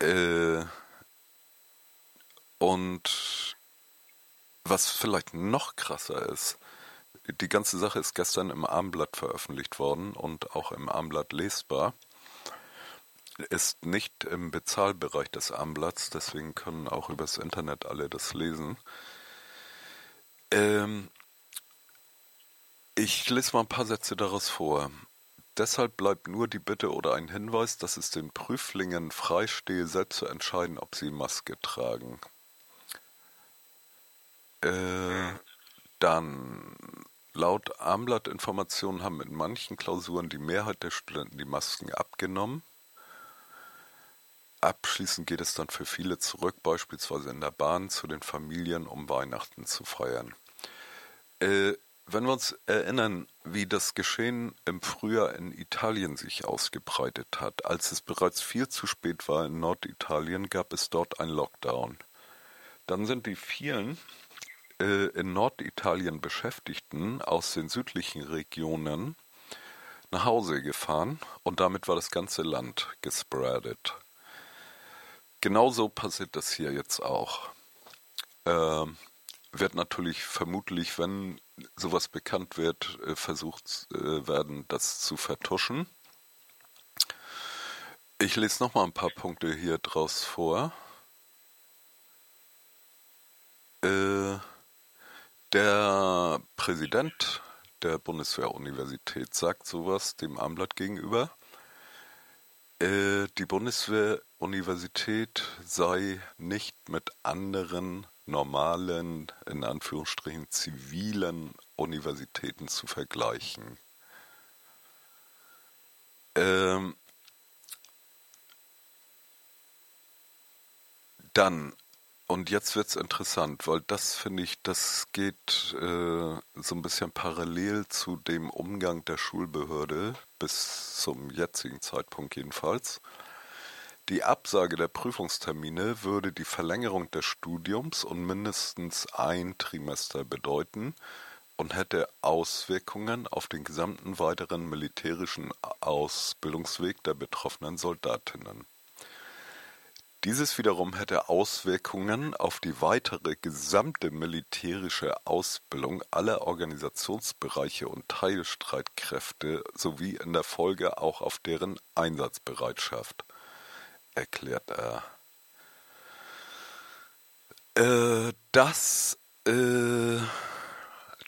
Äh, und was vielleicht noch krasser ist, die ganze Sache ist gestern im Armblatt veröffentlicht worden und auch im Armblatt lesbar. Ist nicht im Bezahlbereich des Armblatts, deswegen können auch übers Internet alle das lesen. Ähm, ich lese mal ein paar Sätze daraus vor. Deshalb bleibt nur die Bitte oder ein Hinweis, dass es den Prüflingen freistehe, selbst zu entscheiden, ob sie Maske tragen. Äh, dann, laut Armblatt-Informationen haben in manchen Klausuren die Mehrheit der Studenten die Masken abgenommen. Abschließend geht es dann für viele zurück, beispielsweise in der Bahn, zu den Familien, um Weihnachten zu feiern. Äh, wenn wir uns erinnern, wie das Geschehen im Frühjahr in Italien sich ausgebreitet hat, als es bereits viel zu spät war in Norditalien, gab es dort einen Lockdown. Dann sind die vielen in Norditalien Beschäftigten aus den südlichen Regionen nach Hause gefahren und damit war das ganze Land gespreadet. Genauso passiert das hier jetzt auch. Äh, wird natürlich vermutlich, wenn sowas bekannt wird, äh, versucht äh, werden, das zu vertuschen. Ich lese noch mal ein paar Punkte hier draus vor. Äh, der Präsident der Bundeswehr-Universität sagt sowas dem Armblatt gegenüber. Äh, die Bundeswehr-Universität sei nicht mit anderen normalen, in Anführungsstrichen zivilen Universitäten zu vergleichen. Ähm, dann und jetzt wird's interessant, weil das finde ich, das geht äh, so ein bisschen parallel zu dem Umgang der Schulbehörde bis zum jetzigen Zeitpunkt jedenfalls. Die Absage der Prüfungstermine würde die Verlängerung des Studiums um mindestens ein Trimester bedeuten und hätte Auswirkungen auf den gesamten weiteren militärischen Ausbildungsweg der betroffenen Soldatinnen. Dieses wiederum hätte Auswirkungen auf die weitere gesamte militärische Ausbildung aller Organisationsbereiche und Teilstreitkräfte sowie in der Folge auch auf deren Einsatzbereitschaft, erklärt er. Äh, das, äh,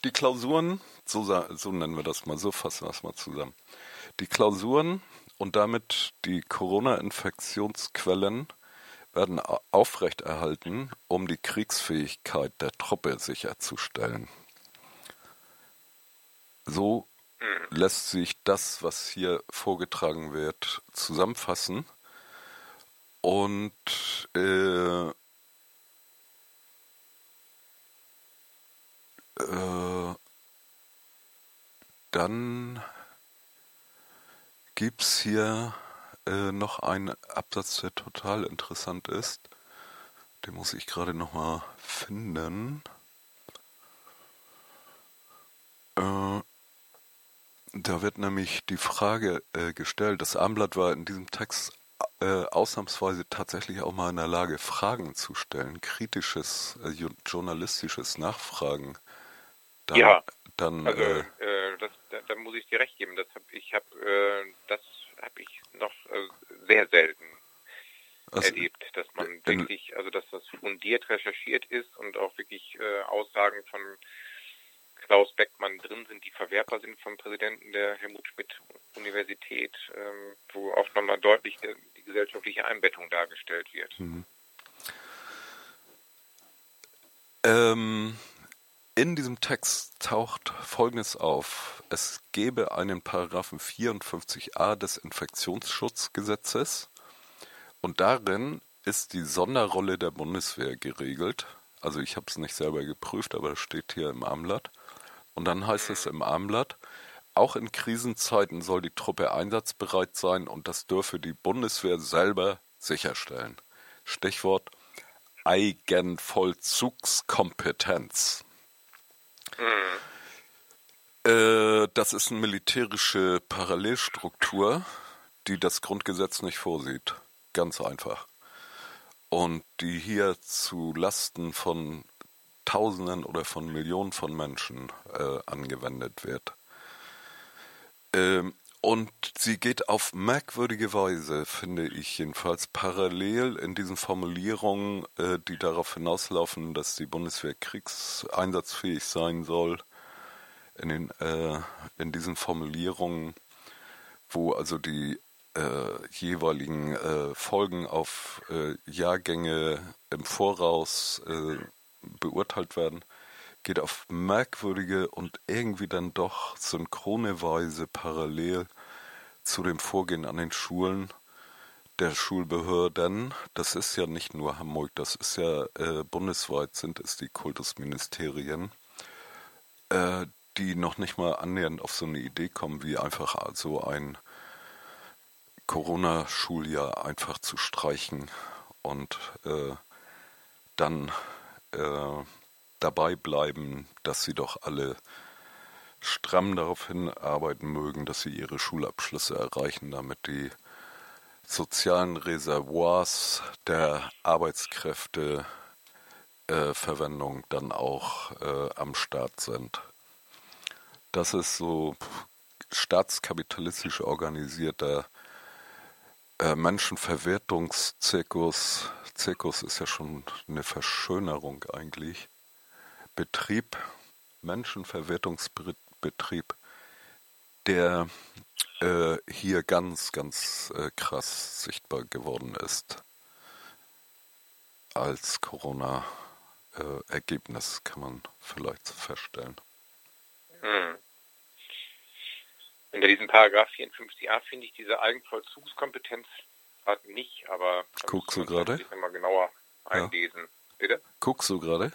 die Klausuren, so, so nennen wir das mal, so fassen wir das mal zusammen. Die Klausuren und damit die Corona-Infektionsquellen werden aufrechterhalten, um die Kriegsfähigkeit der Truppe sicherzustellen. So lässt sich das, was hier vorgetragen wird, zusammenfassen. Und äh, äh, dann gibt es hier äh, noch ein Absatz, der total interessant ist. Den muss ich gerade noch mal finden. Äh, da wird nämlich die Frage äh, gestellt, das Armblatt war in diesem Text äh, ausnahmsweise tatsächlich auch mal in der Lage, Fragen zu stellen, kritisches, äh, journalistisches Nachfragen. Dann, ja, dann, also äh, das, da, da, muss ich dir recht geben. Das hab, ich habe das habe ich noch äh, sehr selten also, erlebt, dass man wirklich, also dass das fundiert recherchiert ist und auch wirklich äh, Aussagen von Klaus Beckmann drin sind, die verwertbar sind vom Präsidenten der Helmut Schmidt Universität, ähm, wo auch nochmal deutlich die, die gesellschaftliche Einbettung dargestellt wird. Mhm. Ähm, in diesem Text taucht Folgendes auf. Es gebe einen Paragraphen 54a des Infektionsschutzgesetzes und darin ist die Sonderrolle der Bundeswehr geregelt. Also ich habe es nicht selber geprüft, aber es steht hier im Armblatt. Und dann heißt es im Armblatt, auch in Krisenzeiten soll die Truppe einsatzbereit sein und das dürfe die Bundeswehr selber sicherstellen. Stichwort Eigenvollzugskompetenz. Mhm. Äh, das ist eine militärische Parallelstruktur, die das Grundgesetz nicht vorsieht. Ganz einfach. Und die hier zu Lasten von Tausenden oder von Millionen von Menschen äh, angewendet wird. Ähm, und sie geht auf merkwürdige Weise, finde ich jedenfalls, parallel in diesen Formulierungen, äh, die darauf hinauslaufen, dass die Bundeswehr kriegseinsatzfähig sein soll, in, den, äh, in diesen Formulierungen, wo also die äh, jeweiligen äh, Folgen auf Jahrgänge im Voraus beurteilt werden geht auf merkwürdige und irgendwie dann doch synchrone Weise parallel zu dem Vorgehen an den Schulen der Schulbehörden. Das ist ja nicht nur Hamburg, das ist ja äh, bundesweit sind es die Kultusministerien, äh, die noch nicht mal annähernd auf so eine Idee kommen, wie einfach so ein Corona-Schuljahr einfach zu streichen und äh, dann äh, dabei bleiben, dass sie doch alle stramm darauf hinarbeiten mögen, dass sie ihre Schulabschlüsse erreichen, damit die sozialen Reservoirs der Arbeitskräfte äh, dann auch äh, am Start sind. Das ist so staatskapitalistisch organisierter äh, Menschenverwertungszirkus. Zirkus ist ja schon eine Verschönerung eigentlich. Betrieb, Menschenverwertungsbetrieb, der äh, hier ganz, ganz äh, krass sichtbar geworden ist als Corona-Ergebnis, äh, kann man vielleicht feststellen. Hm. Unter diesem Paragraph 54a finde ich diese Eigenvollzugskompetenz nicht, aber guckst du gerade? mal genauer einlesen. Ja. Bitte? Guckst du gerade?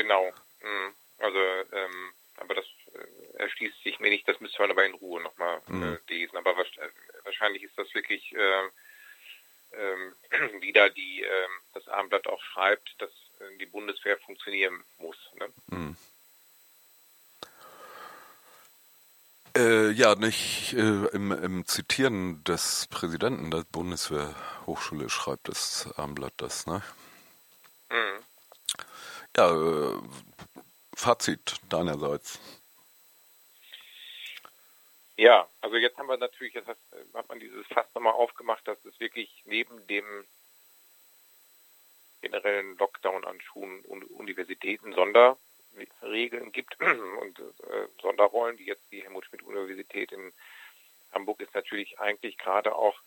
Genau. Mhm. Also, ähm, aber das äh, erschließt sich mir nicht, das müsste man aber in Ruhe nochmal äh, mhm. lesen. Aber wahrscheinlich ist das wirklich äh, äh, wieder die äh, das Abendblatt auch schreibt, dass äh, die Bundeswehr funktionieren muss. Ne? Mhm. Äh, ja, nicht äh, im, im, Zitieren des Präsidenten der Bundeswehrhochschule schreibt das Abendblatt das, ne? Mhm. Ja, äh, Fazit deinerseits. Ja, also jetzt haben wir natürlich, jetzt hat, hat man dieses Fass nochmal aufgemacht, dass es wirklich neben dem generellen Lockdown an Schulen und Universitäten Sonderregeln gibt und äh, Sonderrollen, wie jetzt die Helmut-Schmidt-Universität in Hamburg ist natürlich eigentlich gerade auch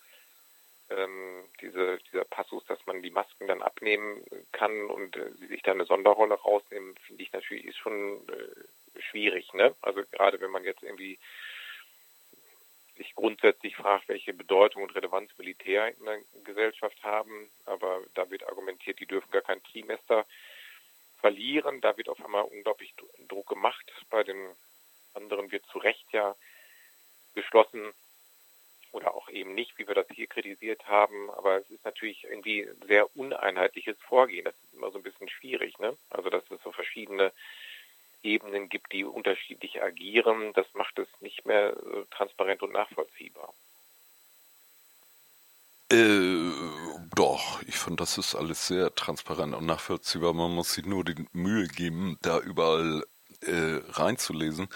ähm, diese, dieser Passus, dass man die Masken dann abnehmen kann und äh, sich da eine Sonderrolle rausnehmen, finde ich natürlich ist schon äh, schwierig. Ne? Also gerade wenn man jetzt irgendwie sich grundsätzlich fragt, welche Bedeutung und Relevanz Militär in der Gesellschaft haben, aber da wird argumentiert, die dürfen gar kein Trimester verlieren. Da wird auf einmal unglaublich Druck gemacht. Bei den anderen wird zu Recht ja geschlossen, oder auch eben nicht, wie wir das hier kritisiert haben. Aber es ist natürlich irgendwie sehr uneinheitliches Vorgehen. Das ist immer so ein bisschen schwierig. Ne? Also dass es so verschiedene Ebenen gibt, die unterschiedlich agieren, das macht es nicht mehr so transparent und nachvollziehbar. Äh, doch, ich finde, das ist alles sehr transparent und nachvollziehbar. Man muss sich nur die Mühe geben, da überall äh, reinzulesen.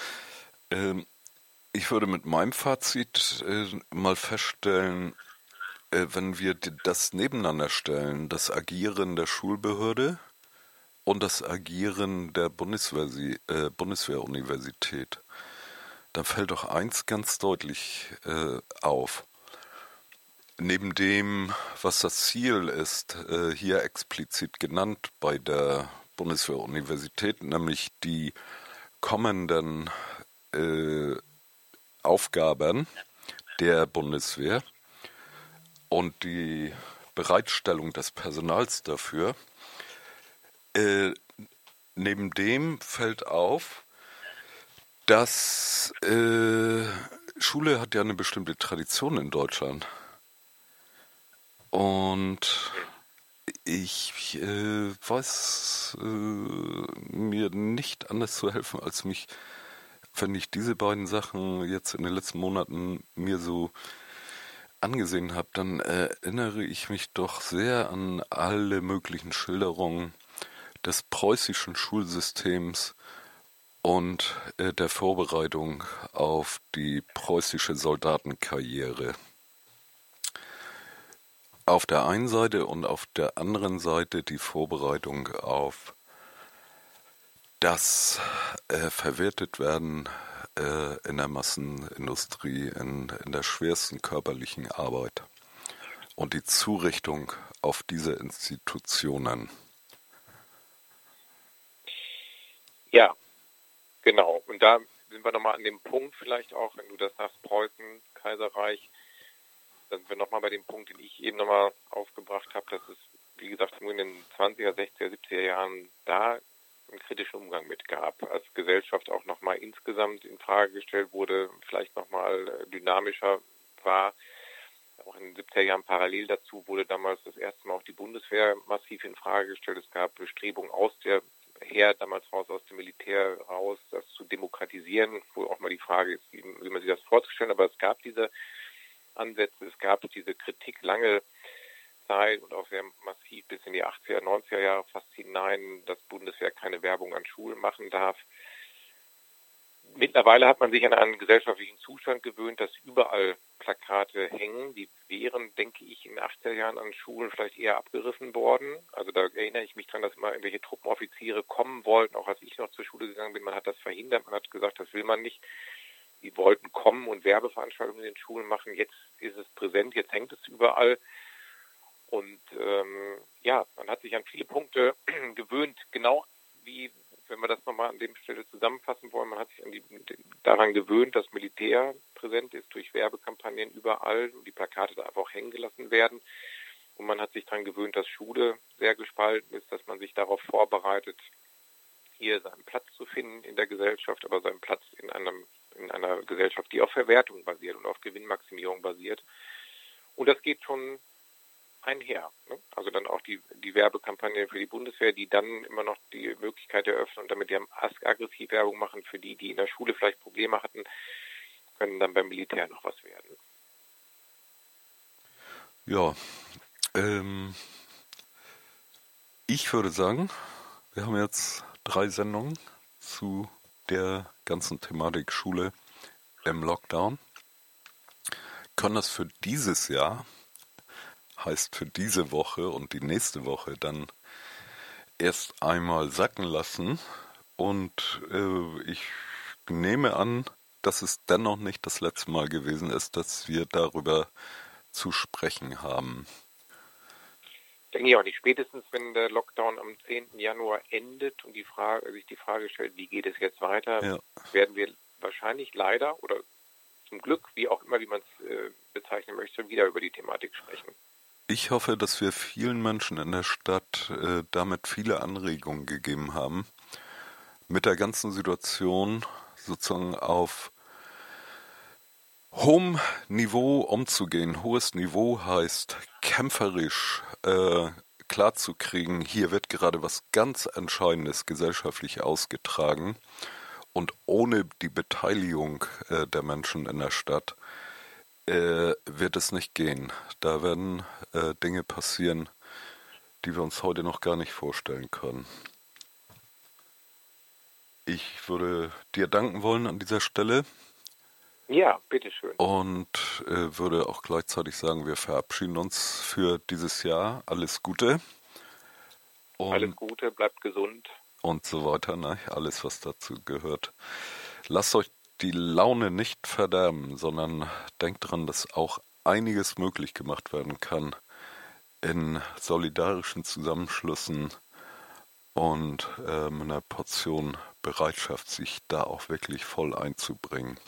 Ähm, ich würde mit meinem Fazit äh, mal feststellen, äh, wenn wir das nebeneinander stellen, das Agieren der Schulbehörde und das Agieren der Bundeswehr, äh, Bundeswehruniversität, dann fällt doch eins ganz deutlich äh, auf. Neben dem, was das Ziel ist, äh, hier explizit genannt bei der Bundeswehruniversität, nämlich die kommenden äh, Aufgaben der Bundeswehr und die Bereitstellung des Personals dafür. Äh, neben dem fällt auf, dass äh, Schule hat ja eine bestimmte Tradition in Deutschland. Und ich äh, weiß äh, mir nicht anders zu helfen, als mich, wenn ich diese beiden Sachen jetzt in den letzten Monaten mir so angesehen habe, dann erinnere ich mich doch sehr an alle möglichen Schilderungen des preußischen Schulsystems und äh, der Vorbereitung auf die preußische Soldatenkarriere. Auf der einen Seite und auf der anderen Seite die Vorbereitung auf das äh, verwertet werden äh, in der Massenindustrie, in, in der schwersten körperlichen Arbeit und die Zurichtung auf diese Institutionen. Ja, genau. Und da sind wir nochmal an dem Punkt vielleicht auch, wenn du das sagst, Preußen, Kaiserreich, dann sind wir nochmal bei dem Punkt, den ich eben nochmal aufgebracht habe, dass es, wie gesagt, nur in den 20er, 60er, 70er Jahren da einen kritischen Umgang mit gab, als Gesellschaft auch nochmal insgesamt in Frage gestellt wurde, vielleicht nochmal äh, dynamischer war. Auch in den 70er Jahren parallel dazu wurde damals das erste Mal auch die Bundeswehr massiv in Frage gestellt. Es gab Bestrebungen aus der Heer damals raus aus dem Militär raus, das zu demokratisieren, wo auch mal die Frage ist, wie, wie man sich das vorzustellen, aber es gab diese Ansätze, es gab diese Kritik lange Zeit und auch sehr massiv bis in die 80er, 90er Jahre fast hinein, dass Bundeswehr keine Werbung an Schulen machen darf. Mittlerweile hat man sich an einen gesellschaftlichen Zustand gewöhnt, dass überall Plakate hängen. Die wären, denke ich, in den 80er Jahren an Schulen vielleicht eher abgerissen worden. Also da erinnere ich mich dran, dass immer irgendwelche Truppenoffiziere kommen wollten, auch als ich noch zur Schule gegangen bin. Man hat das verhindert, man hat gesagt, das will man nicht. Die wollten kommen und Werbeveranstaltungen in den Schulen machen. Jetzt ist es präsent, jetzt hängt es überall. Und ähm, ja, man hat sich an viele Punkte gewöhnt, genau wie wenn wir das nochmal an dem Stelle zusammenfassen wollen, man hat sich die, daran gewöhnt, dass Militär präsent ist durch Werbekampagnen überall und die Plakate da einfach auch hängen gelassen werden. Und man hat sich daran gewöhnt, dass Schule sehr gespalten ist, dass man sich darauf vorbereitet, hier seinen Platz zu finden in der Gesellschaft, aber seinen Platz in einem in einer Gesellschaft, die auf Verwertung basiert und auf Gewinnmaximierung basiert. Und das geht schon einher. Ne? Also dann auch die, die Werbekampagne für die Bundeswehr, die dann immer noch die Möglichkeit eröffnen und damit die aggressiv Werbung machen für die, die in der Schule vielleicht Probleme hatten, können dann beim Militär noch was werden. Ja, ähm, ich würde sagen, wir haben jetzt drei Sendungen zu der ganzen Thematik Schule im Lockdown. Können das für dieses Jahr heißt für diese Woche und die nächste Woche dann erst einmal sacken lassen. Und äh, ich nehme an, dass es dennoch nicht das letzte Mal gewesen ist, dass wir darüber zu sprechen haben. Denke ich auch nicht. Spätestens, wenn der Lockdown am 10. Januar endet und die Frage, sich die Frage stellt, wie geht es jetzt weiter, ja. werden wir wahrscheinlich leider oder zum Glück, wie auch immer, wie man es äh, bezeichnen möchte, wieder über die Thematik sprechen. Ich hoffe, dass wir vielen Menschen in der Stadt äh, damit viele Anregungen gegeben haben, mit der ganzen Situation sozusagen auf hohem Niveau umzugehen. Hohes Niveau heißt kämpferisch äh, klarzukriegen, hier wird gerade was ganz Entscheidendes gesellschaftlich ausgetragen und ohne die Beteiligung äh, der Menschen in der Stadt äh, wird es nicht gehen. Da werden äh, Dinge passieren, die wir uns heute noch gar nicht vorstellen können. Ich würde dir danken wollen an dieser Stelle. Ja, bitteschön. Und äh, würde auch gleichzeitig sagen, wir verabschieden uns für dieses Jahr. Alles Gute. Und Alles Gute, bleibt gesund. Und so weiter, ne? alles was dazu gehört. Lasst euch die Laune nicht verderben, sondern denkt daran, dass auch einiges möglich gemacht werden kann in solidarischen Zusammenschlüssen und äh, mit einer Portion Bereitschaft, sich da auch wirklich voll einzubringen.